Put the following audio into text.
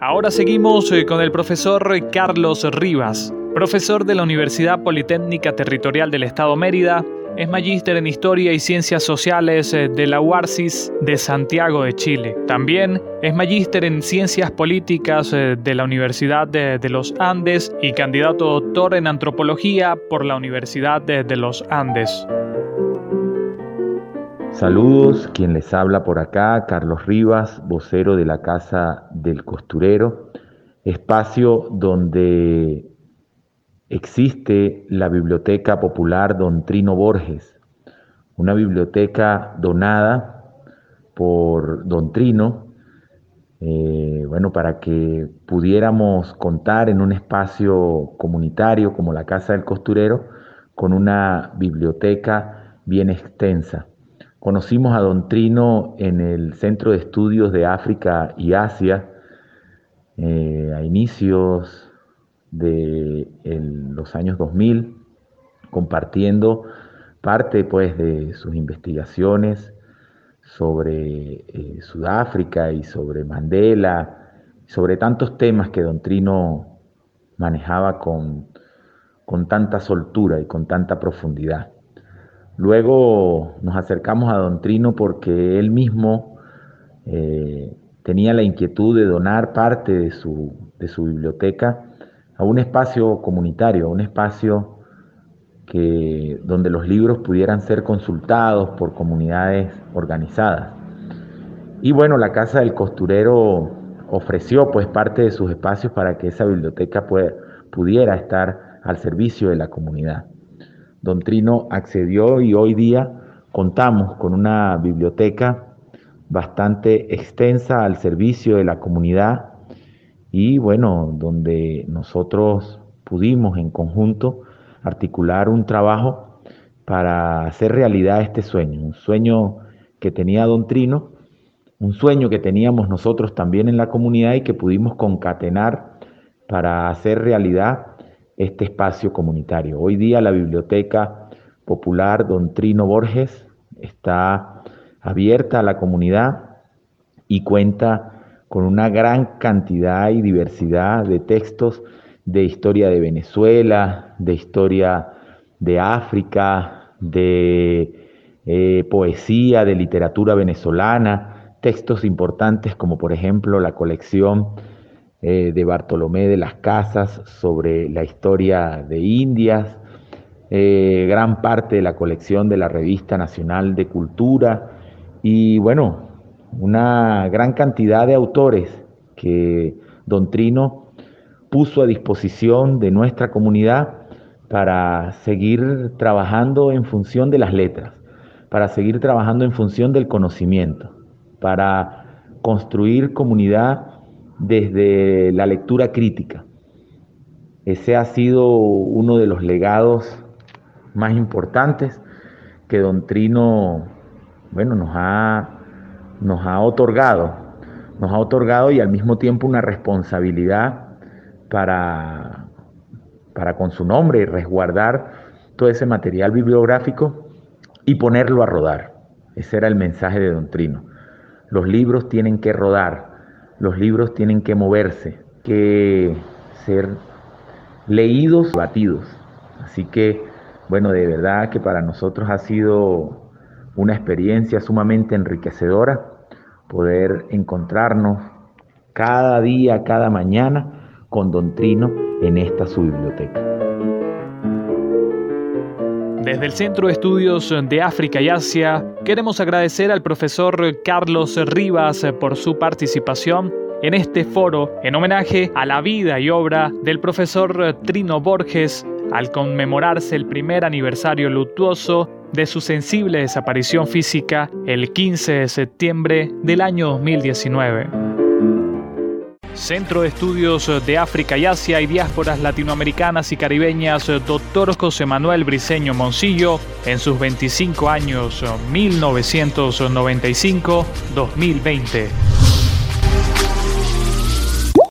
Ahora seguimos eh, con el profesor Carlos Rivas, profesor de la Universidad Politécnica Territorial del Estado Mérida, es magíster en Historia y Ciencias Sociales eh, de la UARCIS de Santiago de Chile. También es magíster en Ciencias Políticas eh, de la Universidad de, los Andes y candidato doctor en Antropología por la Universidad de, de los Andes. Saludos, quien les habla por acá, Carlos Rivas, vocero de la Casa del Costurero, espacio donde existe la Biblioteca Popular Don Trino Borges, una biblioteca donada por Don Trino, eh, bueno, para que pudiéramos contar en un espacio comunitario como la Casa del Costurero con una biblioteca bien extensa. Conocimos a Don Trino en el Centro de Estudios de África y Asia eh, a inicios de los años 2000, compartiendo parte pues de sus investigaciones sobre eh, Sudáfrica y sobre Mandela, sobre tantos temas que Don Trino manejaba con, con tanta soltura y con tanta profundidad. Luego nos acercamos a Don Trino porque él mismo eh, tenía la inquietud de donar parte de su, de su biblioteca a un espacio comunitario, a un espacio que, donde los libros pudieran ser consultados por comunidades organizadas. Y bueno, la Casa del Costurero ofreció pues parte de sus espacios para que esa biblioteca pudiera estar al servicio de la comunidad. Don Trino accedió y hoy día contamos con una biblioteca bastante extensa al servicio de la comunidad y bueno, donde nosotros pudimos en conjunto articular un trabajo para hacer realidad este sueño, un sueño que tenía Don Trino, un sueño que teníamos nosotros también en la comunidad y que pudimos concatenar para hacer realidad este espacio comunitario. Hoy día la Biblioteca Popular Don Trino Borges está abierta a la comunidad y cuenta con una gran cantidad y diversidad de textos de historia de Venezuela, de historia de África, de eh, poesía, de literatura venezolana, textos importantes como por ejemplo la colección eh, de Bartolomé de las Casas sobre la historia de Indias, eh, gran parte de la colección de la Revista Nacional de Cultura y bueno, una gran cantidad de autores que Don Trino puso a disposición de nuestra comunidad para seguir trabajando en función de las letras, para seguir trabajando en función del conocimiento, para construir comunidad desde la lectura crítica. Ese ha sido uno de los legados más importantes que Don Trino bueno, nos ha nos ha otorgado, nos ha otorgado y al mismo tiempo una responsabilidad para, para con su nombre y resguardar todo ese material bibliográfico y ponerlo a rodar. Ese era el mensaje de Don Trino. Los libros tienen que rodar, los libros tienen que moverse, que ser leídos, batidos. Así que, bueno, de verdad que para nosotros ha sido una experiencia sumamente enriquecedora poder encontrarnos cada día, cada mañana con Don Trino en esta su biblioteca. Desde el Centro de Estudios de África y Asia, queremos agradecer al profesor Carlos Rivas por su participación en este foro en homenaje a la vida y obra del profesor Trino Borges al conmemorarse el primer aniversario luctuoso de su sensible desaparición física el 15 de septiembre del año 2019. Centro de Estudios de África y Asia y Diásporas Latinoamericanas y Caribeñas, Dr. José Manuel Briceño Moncillo, en sus 25 años 1995-2020.